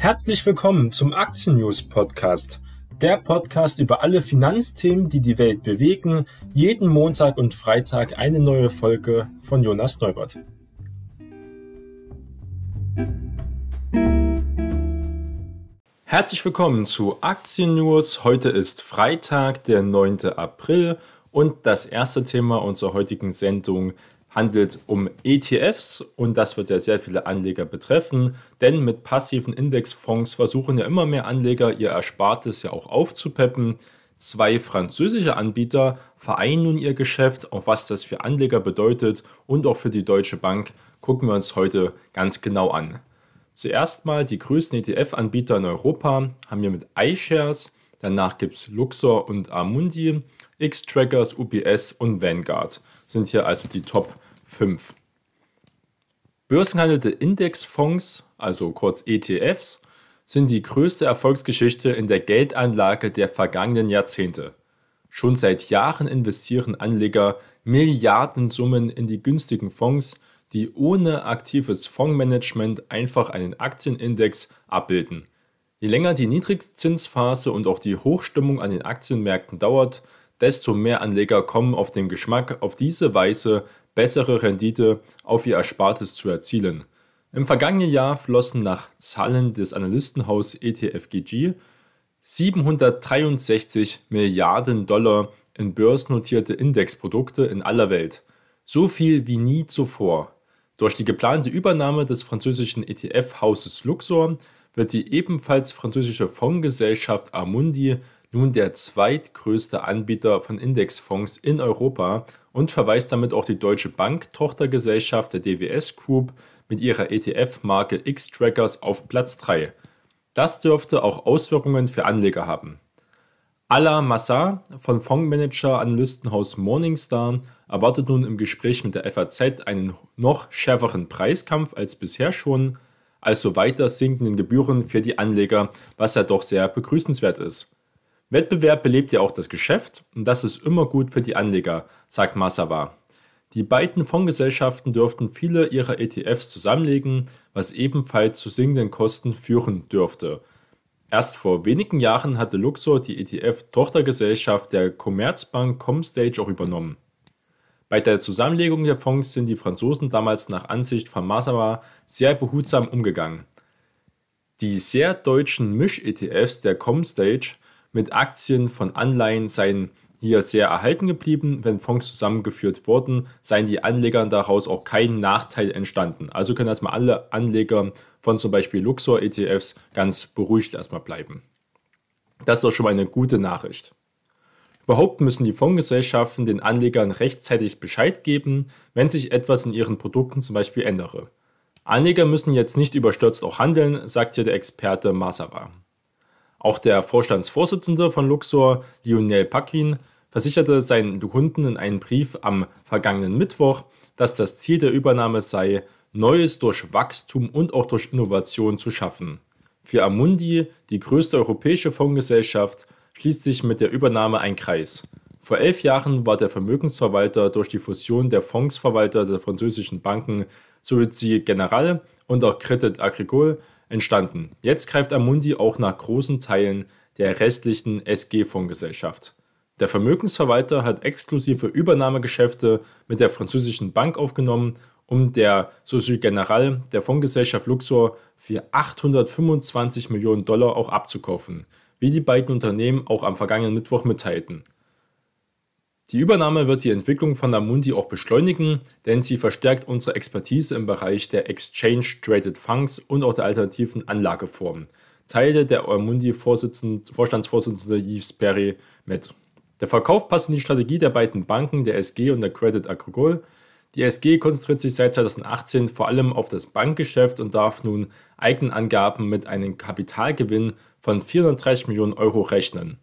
Herzlich willkommen zum Aktien News Podcast. Der Podcast über alle Finanzthemen, die die Welt bewegen. Jeden Montag und Freitag eine neue Folge von Jonas Neubert. Herzlich willkommen zu Aktien News. Heute ist Freitag, der 9. April und das erste Thema unserer heutigen Sendung handelt um ETFs und das wird ja sehr viele Anleger betreffen, denn mit passiven Indexfonds versuchen ja immer mehr Anleger ihr Erspartes ja auch aufzupeppen. Zwei französische Anbieter vereinen nun ihr Geschäft, auch was das für Anleger bedeutet und auch für die Deutsche Bank gucken wir uns heute ganz genau an. Zuerst mal die größten ETF-Anbieter in Europa haben wir mit iShares, danach gibt es Luxor und Amundi, X-Trackers, UPS und Vanguard sind hier also die Top 5. Börsengehandelte Indexfonds, also kurz ETFs, sind die größte Erfolgsgeschichte in der Geldanlage der vergangenen Jahrzehnte. Schon seit Jahren investieren Anleger Milliardensummen in die günstigen Fonds, die ohne aktives Fondsmanagement einfach einen Aktienindex abbilden. Je länger die Niedrigzinsphase und auch die Hochstimmung an den Aktienmärkten dauert, desto mehr Anleger kommen auf den Geschmack, auf diese Weise bessere Rendite auf ihr Erspartes zu erzielen. Im vergangenen Jahr flossen nach Zahlen des Analystenhaus ETFGG 763 Milliarden Dollar in börsennotierte Indexprodukte in aller Welt. So viel wie nie zuvor. Durch die geplante Übernahme des französischen ETF-Hauses Luxor wird die ebenfalls französische Fondsgesellschaft Amundi nun der zweitgrößte Anbieter von Indexfonds in Europa und verweist damit auch die Deutsche Bank Tochtergesellschaft der DWS Group mit ihrer ETF-Marke X-Trackers auf Platz 3. Das dürfte auch Auswirkungen für Anleger haben. Ala Massa von Fondsmanager-Analystenhaus Morningstar erwartet nun im Gespräch mit der FAZ einen noch schärferen Preiskampf als bisher schon, also weiter sinkenden Gebühren für die Anleger, was ja doch sehr begrüßenswert ist. Wettbewerb belebt ja auch das Geschäft und das ist immer gut für die Anleger, sagt Masawa. Die beiden Fondsgesellschaften dürften viele ihrer ETFs zusammenlegen, was ebenfalls zu sinkenden Kosten führen dürfte. Erst vor wenigen Jahren hatte Luxor die ETF-Tochtergesellschaft der Commerzbank Comstage auch übernommen. Bei der Zusammenlegung der Fonds sind die Franzosen damals nach Ansicht von Masawa sehr behutsam umgegangen. Die sehr deutschen Misch-ETFs der Comstage mit Aktien von Anleihen seien hier sehr erhalten geblieben. Wenn Fonds zusammengeführt wurden, seien die Anlegern daraus auch kein Nachteil entstanden. Also können erstmal alle Anleger von zum Beispiel Luxor-ETFs ganz beruhigt erstmal bleiben. Das ist doch schon mal eine gute Nachricht. Überhaupt müssen die Fondsgesellschaften den Anlegern rechtzeitig Bescheid geben, wenn sich etwas in ihren Produkten zum Beispiel ändere. Anleger müssen jetzt nicht überstürzt auch handeln, sagt hier der Experte Masara. Auch der Vorstandsvorsitzende von Luxor, Lionel Paquin, versicherte seinen Kunden in einem Brief am vergangenen Mittwoch, dass das Ziel der Übernahme sei, Neues durch Wachstum und auch durch Innovation zu schaffen. Für Amundi, die größte europäische Fondsgesellschaft, schließt sich mit der Übernahme ein Kreis. Vor elf Jahren war der Vermögensverwalter durch die Fusion der Fondsverwalter der französischen Banken Société Générale und auch Crédit Agricole entstanden. Jetzt greift Amundi auch nach großen Teilen der restlichen SG-Fondsgesellschaft. Der Vermögensverwalter hat exklusive Übernahmegeschäfte mit der französischen Bank aufgenommen, um der Société Générale der Fondsgesellschaft Luxor für 825 Millionen Dollar auch abzukaufen, wie die beiden Unternehmen auch am vergangenen Mittwoch mitteilten. Die Übernahme wird die Entwicklung von Amundi auch beschleunigen, denn sie verstärkt unsere Expertise im Bereich der Exchange Traded Funds und auch der alternativen Anlageformen, teilte der Amundi Vorstandsvorsitzende Yves Perry mit. Der Verkauf passt in die Strategie der beiden Banken, der SG und der Credit Agricole. Die SG konzentriert sich seit 2018 vor allem auf das Bankgeschäft und darf nun Eigenangaben mit einem Kapitalgewinn von 430 Millionen Euro rechnen.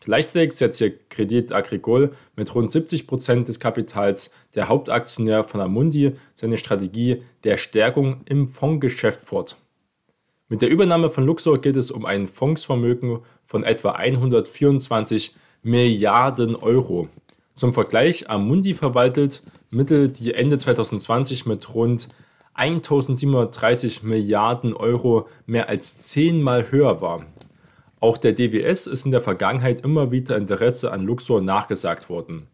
Gleichzeitig setzt hier Credit Agricole mit rund 70 Prozent des Kapitals der Hauptaktionär von Amundi seine Strategie der Stärkung im Fondsgeschäft fort. Mit der Übernahme von Luxor geht es um ein Fondsvermögen von etwa 124 Milliarden Euro. Zum Vergleich, Amundi verwaltet Mittel, die Ende 2020 mit rund 1730 Milliarden Euro mehr als zehnmal höher war. Auch der DWS ist in der Vergangenheit immer wieder Interesse an Luxor nachgesagt worden.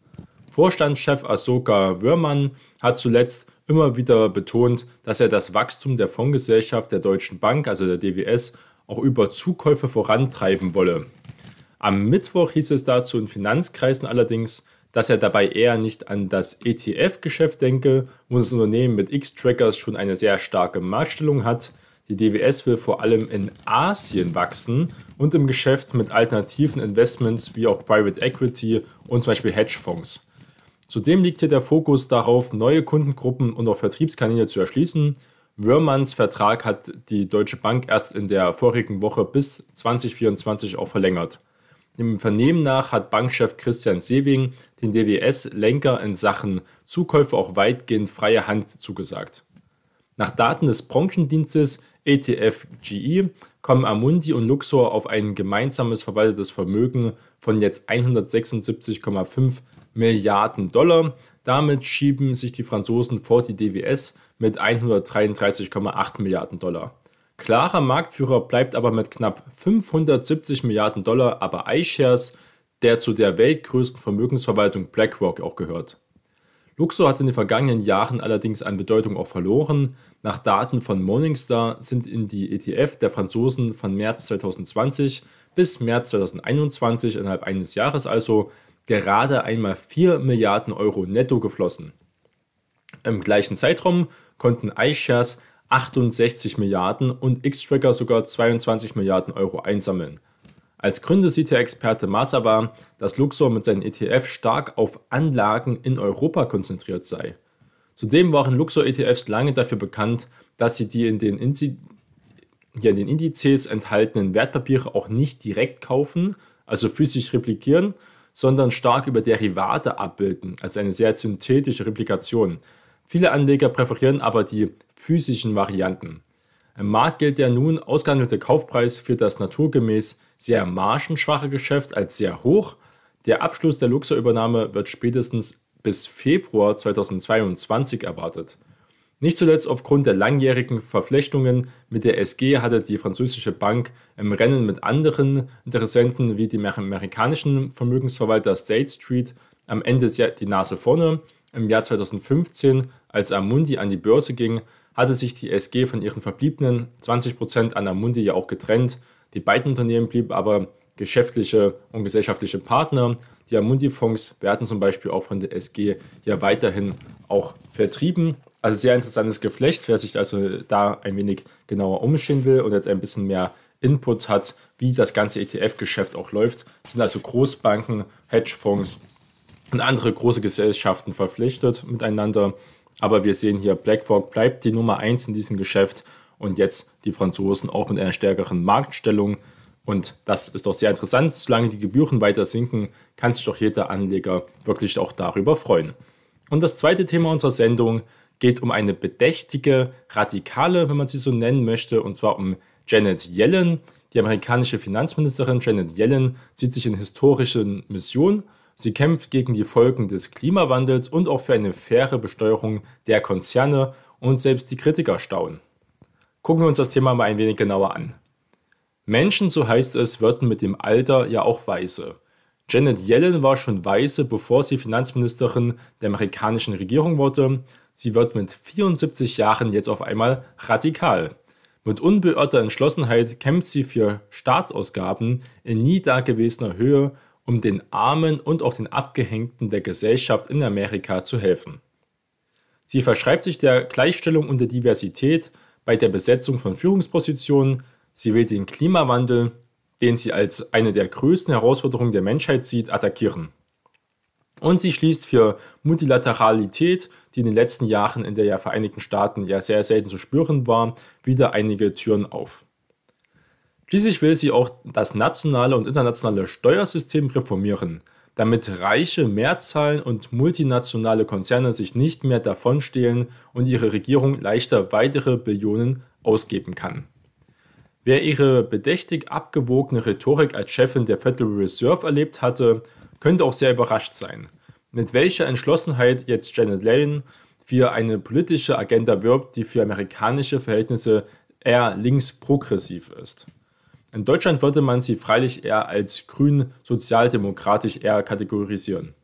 Vorstandschef Asoka Wörmann hat zuletzt immer wieder betont, dass er das Wachstum der Fondsgesellschaft der Deutschen Bank, also der DWS, auch über Zukäufe vorantreiben wolle. Am Mittwoch hieß es dazu in Finanzkreisen allerdings, dass er dabei eher nicht an das ETF-Geschäft denke, wo das Unternehmen mit X-Trackers schon eine sehr starke Marktstellung hat. Die DWS will vor allem in Asien wachsen und im Geschäft mit alternativen Investments wie auch Private Equity und zum Beispiel Hedgefonds. Zudem liegt hier der Fokus darauf, neue Kundengruppen und auch Vertriebskanäle zu erschließen. Wörmanns Vertrag hat die Deutsche Bank erst in der vorigen Woche bis 2024 auch verlängert. Dem Vernehmen nach hat Bankchef Christian Sewing den DWS-Lenker in Sachen Zukäufe auch weitgehend freie Hand zugesagt. Nach Daten des Branchendienstes ETF GE kommen Amundi und Luxor auf ein gemeinsames verwaltetes Vermögen von jetzt 176,5 Milliarden Dollar. Damit schieben sich die Franzosen vor die DWS mit 133,8 Milliarden Dollar. Klarer Marktführer bleibt aber mit knapp 570 Milliarden Dollar aber iShares, der zu der weltgrößten Vermögensverwaltung BlackRock auch gehört. Luxor hat in den vergangenen Jahren allerdings an Bedeutung auch verloren. Nach Daten von Morningstar sind in die ETF der Franzosen von März 2020 bis März 2021 innerhalb eines Jahres also gerade einmal 4 Milliarden Euro netto geflossen. Im gleichen Zeitraum konnten iShares 68 Milliarden und X-Tracker sogar 22 Milliarden Euro einsammeln. Als Gründe sieht der Experte Masaba, dass Luxor mit seinen ETF stark auf Anlagen in Europa konzentriert sei. Zudem waren Luxor-ETFs lange dafür bekannt, dass sie die in den, hier in den Indizes enthaltenen Wertpapiere auch nicht direkt kaufen, also physisch replikieren, sondern stark über Derivate abbilden, also eine sehr synthetische Replikation. Viele Anleger präferieren aber die physischen Varianten. Im Markt gilt der nun ausgehandelte Kaufpreis für das naturgemäß sehr margenschwache Geschäft als sehr hoch. Der Abschluss der Luxor-Übernahme wird spätestens bis Februar 2022 erwartet. Nicht zuletzt aufgrund der langjährigen Verflechtungen mit der SG hatte die französische Bank im Rennen mit anderen Interessenten wie dem amerikanischen Vermögensverwalter State Street am Ende die Nase vorne. Im Jahr 2015, als Amundi an die Börse ging, hatte sich die SG von ihren verbliebenen 20% an Amundi ja auch getrennt. Die beiden Unternehmen blieben aber geschäftliche und gesellschaftliche Partner. Die Amundi-Fonds werden zum Beispiel auch von der SG ja weiterhin auch vertrieben. Also sehr interessantes Geflecht, wer sich also da ein wenig genauer umstehen will und jetzt ein bisschen mehr Input hat, wie das ganze ETF-Geschäft auch läuft, sind also Großbanken, Hedgefonds und andere große Gesellschaften verpflichtet miteinander. Aber wir sehen hier, BlackRock bleibt die Nummer 1 in diesem Geschäft und jetzt die Franzosen auch mit einer stärkeren Marktstellung. Und das ist doch sehr interessant. Solange die Gebühren weiter sinken, kann sich doch jeder Anleger wirklich auch darüber freuen. Und das zweite Thema unserer Sendung geht um eine bedächtige Radikale, wenn man sie so nennen möchte, und zwar um Janet Yellen. Die amerikanische Finanzministerin Janet Yellen sieht sich in historischen Mission. Sie kämpft gegen die Folgen des Klimawandels und auch für eine faire Besteuerung der Konzerne und selbst die Kritiker staunen. Gucken wir uns das Thema mal ein wenig genauer an. Menschen, so heißt es, würden mit dem Alter ja auch weise. Janet Yellen war schon weise, bevor sie Finanzministerin der amerikanischen Regierung wurde. Sie wird mit 74 Jahren jetzt auf einmal radikal. Mit unbeirrter Entschlossenheit kämpft sie für Staatsausgaben in nie dagewesener Höhe, um den Armen und auch den Abgehängten der Gesellschaft in Amerika zu helfen. Sie verschreibt sich der Gleichstellung und der Diversität bei der Besetzung von Führungspositionen, sie will den Klimawandel den sie als eine der größten Herausforderungen der Menschheit sieht, attackieren. Und sie schließt für Multilateralität, die in den letzten Jahren in der Vereinigten Staaten ja sehr selten zu spüren war, wieder einige Türen auf. Schließlich will sie auch das nationale und internationale Steuersystem reformieren, damit reiche Mehrzahlen und multinationale Konzerne sich nicht mehr davonstehlen und ihre Regierung leichter weitere Billionen ausgeben kann. Wer ihre bedächtig abgewogene Rhetorik als Chefin der Federal Reserve erlebt hatte, könnte auch sehr überrascht sein. Mit welcher Entschlossenheit jetzt Janet Yellen für eine politische Agenda wirbt, die für amerikanische Verhältnisse eher linksprogressiv ist. In Deutschland würde man sie freilich eher als grün-sozialdemokratisch eher kategorisieren.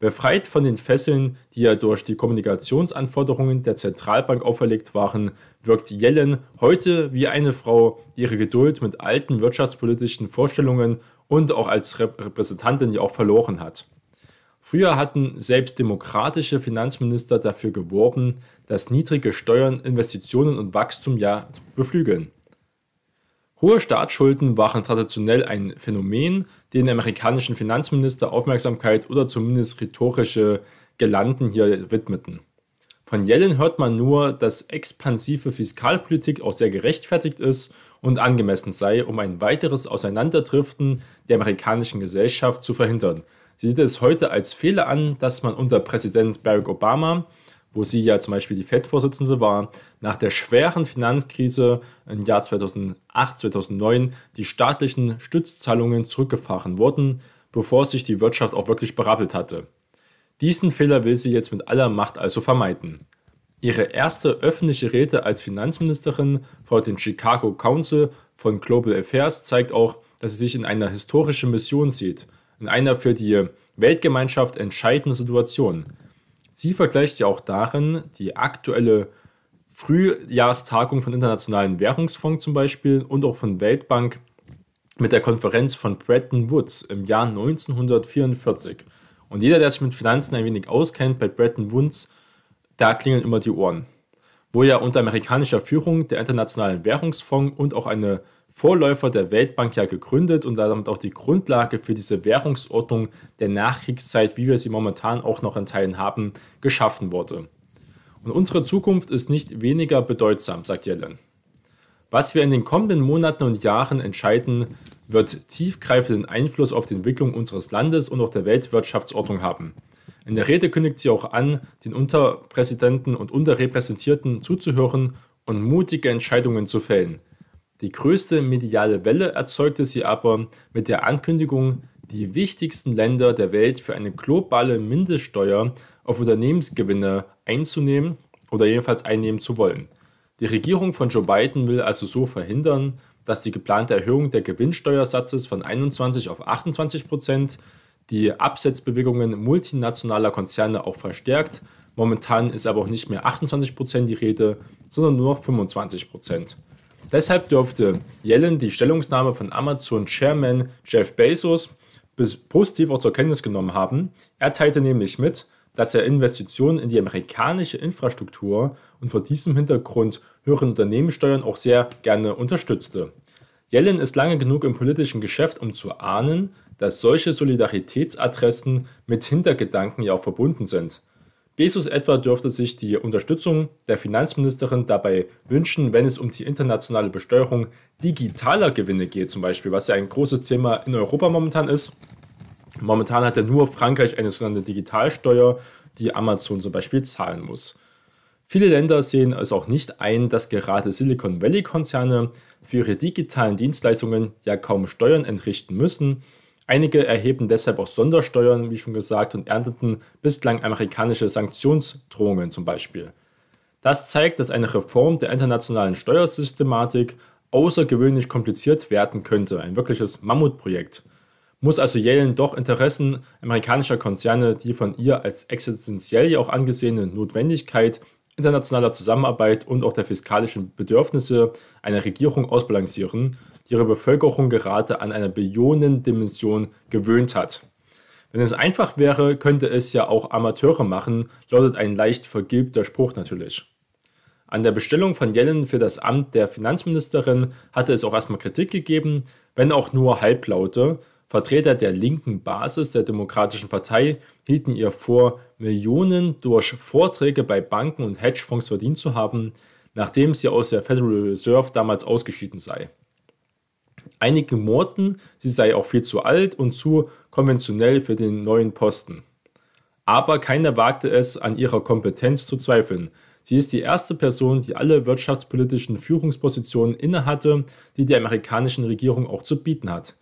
Befreit von den Fesseln, die ja durch die Kommunikationsanforderungen der Zentralbank auferlegt waren, wirkt Yellen heute wie eine Frau, die ihre Geduld mit alten wirtschaftspolitischen Vorstellungen und auch als Repräsentantin ja auch verloren hat. Früher hatten selbst demokratische Finanzminister dafür geworben, dass niedrige Steuern Investitionen und Wachstum ja beflügeln. Hohe Staatsschulden waren traditionell ein Phänomen, den amerikanischen Finanzminister Aufmerksamkeit oder zumindest rhetorische Gelanden hier widmeten. Von Yellen hört man nur, dass expansive Fiskalpolitik auch sehr gerechtfertigt ist und angemessen sei, um ein weiteres Auseinanderdriften der amerikanischen Gesellschaft zu verhindern. Sie sieht es heute als Fehler an, dass man unter Präsident Barack Obama wo sie ja zum Beispiel die FED-Vorsitzende war, nach der schweren Finanzkrise im Jahr 2008, 2009 die staatlichen Stützzahlungen zurückgefahren wurden, bevor sich die Wirtschaft auch wirklich berappelt hatte. Diesen Fehler will sie jetzt mit aller Macht also vermeiden. Ihre erste öffentliche Rede als Finanzministerin vor dem Chicago Council von Global Affairs zeigt auch, dass sie sich in einer historischen Mission sieht, in einer für die Weltgemeinschaft entscheidenden Situation. Sie vergleicht ja auch darin die aktuelle Frühjahrstagung von Internationalen Währungsfonds zum Beispiel und auch von Weltbank mit der Konferenz von Bretton Woods im Jahr 1944. Und jeder, der sich mit Finanzen ein wenig auskennt, bei Bretton Woods, da klingeln immer die Ohren. Wo ja unter amerikanischer Führung der Internationale Währungsfonds und auch eine Vorläufer der Weltbank ja gegründet und damit auch die Grundlage für diese Währungsordnung der Nachkriegszeit, wie wir sie momentan auch noch in Teilen haben, geschaffen wurde. Und unsere Zukunft ist nicht weniger bedeutsam, sagt Yellen. Was wir in den kommenden Monaten und Jahren entscheiden, wird tiefgreifenden Einfluss auf die Entwicklung unseres Landes und auch der Weltwirtschaftsordnung haben. In der Rede kündigt sie auch an, den Unterpräsidenten und Unterrepräsentierten zuzuhören und mutige Entscheidungen zu fällen. Die größte mediale Welle erzeugte sie aber mit der Ankündigung, die wichtigsten Länder der Welt für eine globale Mindeststeuer auf Unternehmensgewinne einzunehmen oder jedenfalls einnehmen zu wollen. Die Regierung von Joe Biden will also so verhindern, dass die geplante Erhöhung der Gewinnsteuersatzes von 21 auf 28 Prozent die Absetzbewegungen multinationaler Konzerne auch verstärkt. Momentan ist aber auch nicht mehr 28 Prozent die Rede, sondern nur noch 25 Prozent. Deshalb durfte Yellen die Stellungnahme von Amazon-Chairman Jeff Bezos positiv auch zur Kenntnis genommen haben. Er teilte nämlich mit, dass er Investitionen in die amerikanische Infrastruktur und vor diesem Hintergrund höhere Unternehmenssteuern auch sehr gerne unterstützte. Yellen ist lange genug im politischen Geschäft, um zu ahnen, dass solche Solidaritätsadressen mit Hintergedanken ja auch verbunden sind. Bezos etwa dürfte sich die Unterstützung der Finanzministerin dabei wünschen, wenn es um die internationale Besteuerung digitaler Gewinne geht, zum Beispiel, was ja ein großes Thema in Europa momentan ist. Momentan hat ja nur Frankreich eine sogenannte Digitalsteuer, die Amazon zum Beispiel zahlen muss. Viele Länder sehen es auch nicht ein, dass gerade Silicon Valley-Konzerne für ihre digitalen Dienstleistungen ja kaum Steuern entrichten müssen Einige erheben deshalb auch Sondersteuern, wie schon gesagt, und ernteten bislang amerikanische Sanktionsdrohungen zum Beispiel. Das zeigt, dass eine Reform der internationalen Steuersystematik außergewöhnlich kompliziert werden könnte, ein wirkliches Mammutprojekt. Muss also Yellen doch Interessen amerikanischer Konzerne, die von ihr als existenziell auch angesehene Notwendigkeit internationaler Zusammenarbeit und auch der fiskalischen Bedürfnisse einer Regierung ausbalancieren, die ihre Bevölkerung gerade an eine Billionendimension gewöhnt hat. Wenn es einfach wäre, könnte es ja auch Amateure machen, lautet ein leicht vergilbter Spruch natürlich. An der Bestellung von Yellen für das Amt der Finanzministerin hatte es auch erstmal Kritik gegeben, wenn auch nur halblaute, Vertreter der linken Basis der Demokratischen Partei hielten ihr vor, Millionen durch Vorträge bei Banken und Hedgefonds verdient zu haben, nachdem sie aus der Federal Reserve damals ausgeschieden sei. Einige murrten, sie sei auch viel zu alt und zu konventionell für den neuen Posten. Aber keiner wagte es, an ihrer Kompetenz zu zweifeln. Sie ist die erste Person, die alle wirtschaftspolitischen Führungspositionen innehatte, die die amerikanischen Regierung auch zu bieten hat.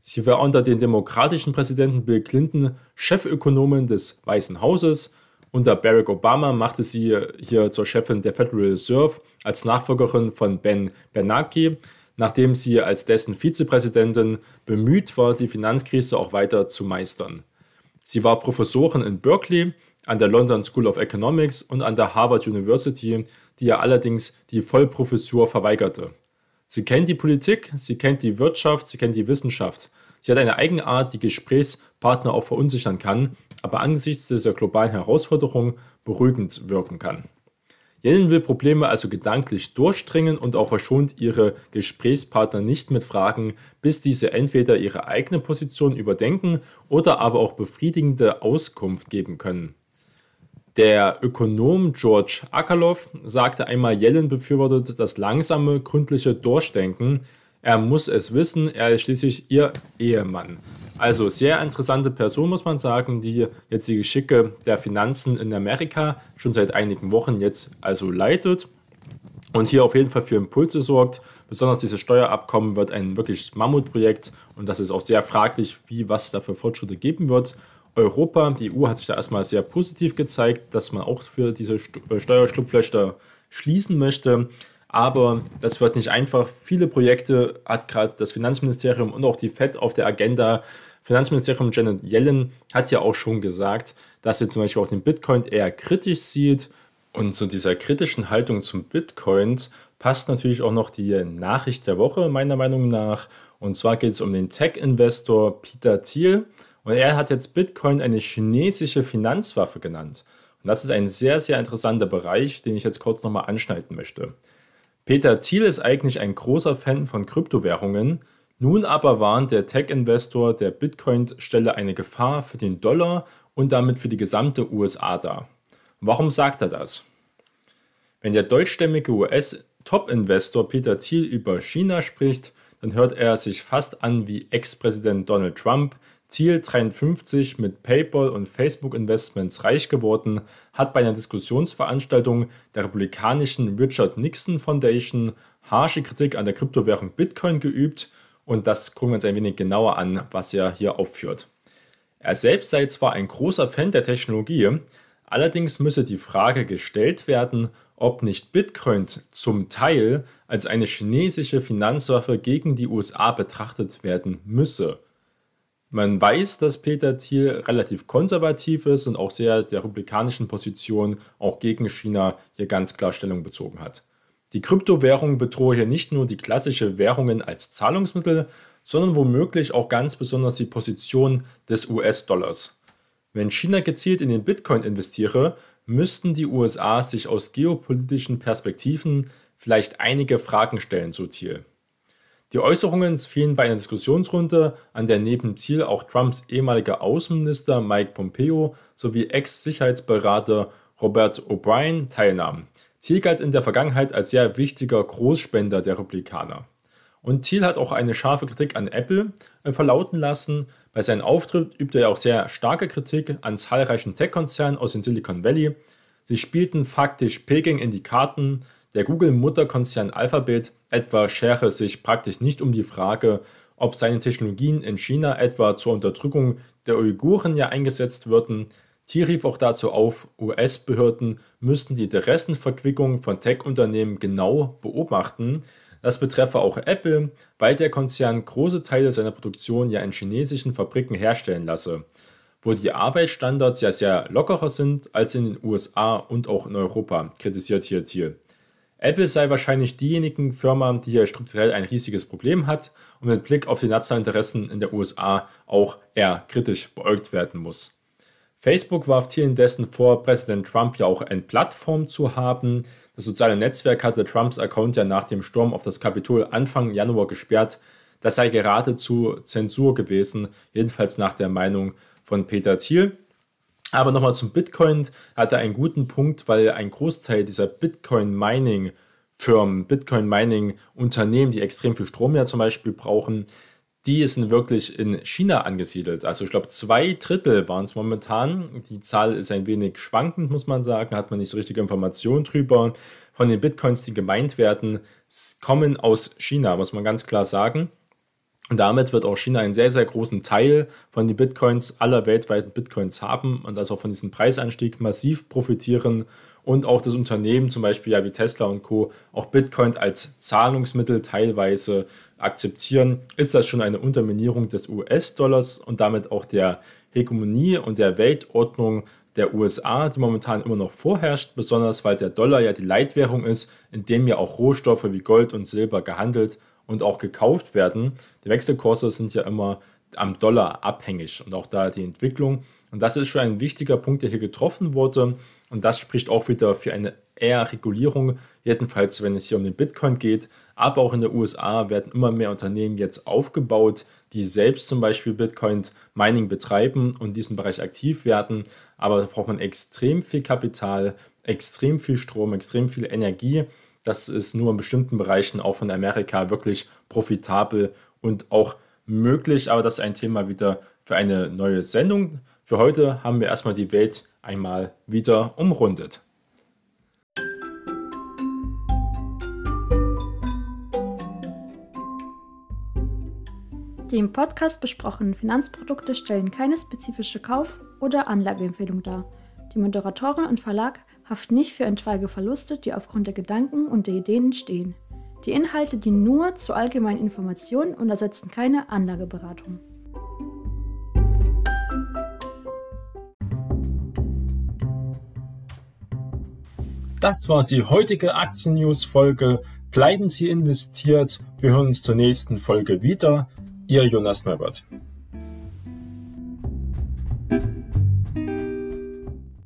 Sie war unter dem demokratischen Präsidenten Bill Clinton Chefökonomin des Weißen Hauses Unter Barack Obama machte sie hier zur Chefin der Federal Reserve als Nachfolgerin von Ben Bernanke, nachdem sie als dessen Vizepräsidentin bemüht war, die Finanzkrise auch weiter zu meistern. Sie war Professorin in Berkeley, an der London School of Economics und an der Harvard University, die ihr allerdings die Vollprofessur verweigerte. Sie kennt die Politik, sie kennt die Wirtschaft, sie kennt die Wissenschaft. Sie hat eine Eigenart, die Gesprächspartner auch verunsichern kann, aber angesichts dieser globalen Herausforderung beruhigend wirken kann. Yellen will Probleme also gedanklich durchdringen und auch verschont ihre Gesprächspartner nicht mit Fragen, bis diese entweder ihre eigene Position überdenken oder aber auch befriedigende Auskunft geben können. Der Ökonom George Akerlof sagte einmal, Yellen befürwortet das langsame, gründliche Durchdenken. Er muss es wissen, er ist schließlich ihr Ehemann. Also sehr interessante Person, muss man sagen, die jetzt die Geschicke der Finanzen in Amerika schon seit einigen Wochen jetzt also leitet und hier auf jeden Fall für Impulse sorgt. Besonders dieses Steuerabkommen wird ein wirklich Mammutprojekt und das ist auch sehr fraglich, wie was da für Fortschritte geben wird. Europa, die EU hat sich da erstmal sehr positiv gezeigt, dass man auch für diese äh, Steuerschlupflöcher schließen möchte. Aber das wird nicht einfach. Viele Projekte hat gerade das Finanzministerium und auch die FED auf der Agenda. Finanzministerium Janet Yellen hat ja auch schon gesagt, dass sie zum Beispiel auch den Bitcoin eher kritisch sieht. Und zu dieser kritischen Haltung zum Bitcoin passt natürlich auch noch die Nachricht der Woche, meiner Meinung nach. Und zwar geht es um den Tech-Investor Peter Thiel. Und er hat jetzt Bitcoin eine chinesische Finanzwaffe genannt. Und das ist ein sehr, sehr interessanter Bereich, den ich jetzt kurz nochmal anschneiden möchte. Peter Thiel ist eigentlich ein großer Fan von Kryptowährungen. Nun aber warnt der Tech-Investor, der Bitcoin stelle eine Gefahr für den Dollar und damit für die gesamte USA dar. Warum sagt er das? Wenn der deutschstämmige US-Top-Investor Peter Thiel über China spricht, dann hört er sich fast an wie Ex-Präsident Donald Trump, Ziel 53 mit PayPal und Facebook Investments reich geworden, hat bei einer Diskussionsveranstaltung der republikanischen Richard Nixon Foundation harsche Kritik an der Kryptowährung Bitcoin geübt und das gucken wir uns ein wenig genauer an, was er hier aufführt. Er selbst sei zwar ein großer Fan der Technologie, allerdings müsse die Frage gestellt werden, ob nicht Bitcoin zum Teil als eine chinesische Finanzwaffe gegen die USA betrachtet werden müsse. Man weiß, dass Peter Thiel relativ konservativ ist und auch sehr der republikanischen Position auch gegen China hier ganz klar Stellung bezogen hat. Die Kryptowährung bedrohe hier nicht nur die klassische Währungen als Zahlungsmittel, sondern womöglich auch ganz besonders die Position des US-Dollars. Wenn China gezielt in den Bitcoin investiere, müssten die USA sich aus geopolitischen Perspektiven vielleicht einige Fragen stellen, so Thiel. Die Äußerungen fielen bei einer Diskussionsrunde, an der neben Ziel auch Trumps ehemaliger Außenminister Mike Pompeo sowie Ex-Sicherheitsberater Robert O'Brien teilnahmen. Thiel galt in der Vergangenheit als sehr wichtiger Großspender der Republikaner. Und Thiel hat auch eine scharfe Kritik an Apple äh, verlauten lassen. Bei seinem Auftritt übte er auch sehr starke Kritik an zahlreichen Tech-Konzernen aus dem Silicon Valley. Sie spielten faktisch Peking in die Karten, der Google-Mutterkonzern Alphabet etwa schere sich praktisch nicht um die Frage, ob seine Technologien in China etwa zur Unterdrückung der Uiguren ja eingesetzt würden. Thiel rief auch dazu auf, US-Behörden müssten die Interessenverquickung von Tech-Unternehmen genau beobachten. Das betreffe auch Apple, weil der Konzern große Teile seiner Produktion ja in chinesischen Fabriken herstellen lasse, wo die Arbeitsstandards ja sehr lockerer sind als in den USA und auch in Europa, kritisiert hier Thiel. Apple sei wahrscheinlich diejenige Firma, die hier strukturell ein riesiges Problem hat und mit Blick auf die nationalen Interessen in der USA auch eher kritisch beäugt werden muss. Facebook warf hier indessen vor, Präsident Trump ja auch eine Plattform zu haben. Das soziale Netzwerk hatte Trumps Account ja nach dem Sturm auf das Kapitol Anfang Januar gesperrt. Das sei geradezu Zensur gewesen, jedenfalls nach der Meinung von Peter Thiel. Aber nochmal zum Bitcoin hat er einen guten Punkt, weil ein Großteil dieser Bitcoin-Mining-Firmen, Bitcoin-Mining-Unternehmen, die extrem viel Strom ja zum Beispiel brauchen, die sind wirklich in China angesiedelt. Also ich glaube, zwei Drittel waren es momentan. Die Zahl ist ein wenig schwankend, muss man sagen, hat man nicht so richtige Informationen drüber. Von den Bitcoins, die gemeint werden, kommen aus China, muss man ganz klar sagen. Und damit wird auch China einen sehr, sehr großen Teil von den Bitcoins aller weltweiten Bitcoins haben und also von diesem Preisanstieg massiv profitieren und auch das Unternehmen, zum Beispiel ja wie Tesla und Co., auch Bitcoin als Zahlungsmittel teilweise akzeptieren, ist das schon eine Unterminierung des US-Dollars und damit auch der Hegemonie und der Weltordnung der USA, die momentan immer noch vorherrscht, besonders weil der Dollar ja die Leitwährung ist, in dem ja auch Rohstoffe wie Gold und Silber gehandelt und auch gekauft werden. Die Wechselkurse sind ja immer am Dollar abhängig und auch da die Entwicklung. Und das ist schon ein wichtiger Punkt, der hier getroffen wurde. Und das spricht auch wieder für eine eher Regulierung, jedenfalls wenn es hier um den Bitcoin geht. Aber auch in den USA werden immer mehr Unternehmen jetzt aufgebaut, die selbst zum Beispiel Bitcoin-Mining betreiben und in diesem Bereich aktiv werden. Aber da braucht man extrem viel Kapital, extrem viel Strom, extrem viel Energie. Das ist nur in bestimmten Bereichen auch von Amerika wirklich profitabel und auch möglich. Aber das ist ein Thema wieder für eine neue Sendung. Für heute haben wir erstmal die Welt einmal wieder umrundet. Die im Podcast besprochenen Finanzprodukte stellen keine spezifische Kauf- oder Anlageempfehlung dar. Die Moderatorin und Verlag haften nicht für etwaige Verluste, die aufgrund der Gedanken und der Ideen entstehen. Die Inhalte dienen nur zur allgemeinen Information und ersetzen keine Anlageberatung. Das war die heutige Aktien-News-Folge. Bleiben Sie investiert. Wir hören uns zur nächsten Folge wieder. Ihr Jonas Neubert.